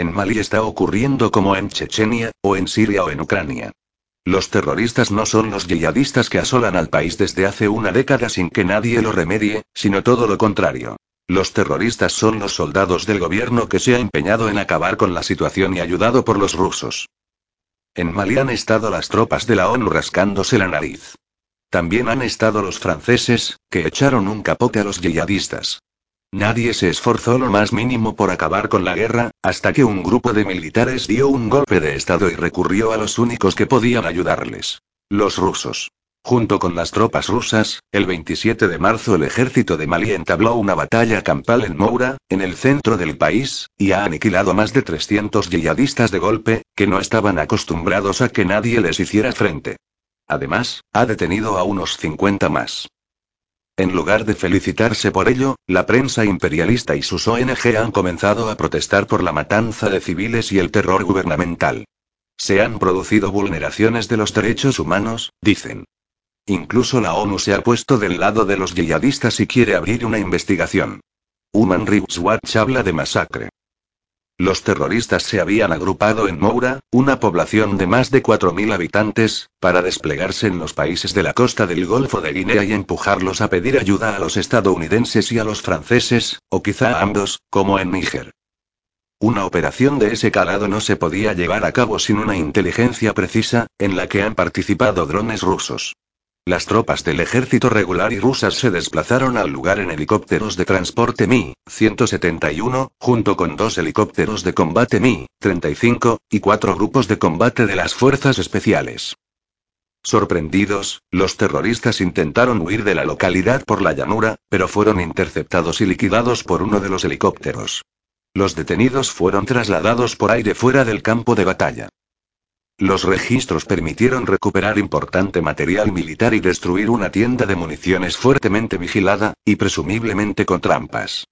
En Mali está ocurriendo como en Chechenia, o en Siria o en Ucrania. Los terroristas no son los yihadistas que asolan al país desde hace una década sin que nadie lo remedie, sino todo lo contrario. Los terroristas son los soldados del gobierno que se ha empeñado en acabar con la situación y ayudado por los rusos. En Mali han estado las tropas de la ONU rascándose la nariz. También han estado los franceses, que echaron un capote a los yihadistas. Nadie se esforzó lo más mínimo por acabar con la guerra, hasta que un grupo de militares dio un golpe de Estado y recurrió a los únicos que podían ayudarles. Los rusos. Junto con las tropas rusas, el 27 de marzo el ejército de Mali entabló una batalla campal en Moura, en el centro del país, y ha aniquilado más de 300 yihadistas de golpe, que no estaban acostumbrados a que nadie les hiciera frente. Además, ha detenido a unos 50 más. En lugar de felicitarse por ello, la prensa imperialista y sus ONG han comenzado a protestar por la matanza de civiles y el terror gubernamental. Se han producido vulneraciones de los derechos humanos, dicen. Incluso la ONU se ha puesto del lado de los yihadistas y quiere abrir una investigación. Human Rights Watch habla de masacre. Los terroristas se habían agrupado en Moura, una población de más de 4.000 habitantes, para desplegarse en los países de la costa del Golfo de Guinea y empujarlos a pedir ayuda a los estadounidenses y a los franceses, o quizá a ambos, como en Níger. Una operación de ese calado no se podía llevar a cabo sin una inteligencia precisa, en la que han participado drones rusos. Las tropas del ejército regular y rusas se desplazaron al lugar en helicópteros de transporte Mi-171, junto con dos helicópteros de combate Mi-35, y cuatro grupos de combate de las fuerzas especiales. Sorprendidos, los terroristas intentaron huir de la localidad por la llanura, pero fueron interceptados y liquidados por uno de los helicópteros. Los detenidos fueron trasladados por aire fuera del campo de batalla. Los registros permitieron recuperar importante material militar y destruir una tienda de municiones fuertemente vigilada, y presumiblemente con trampas.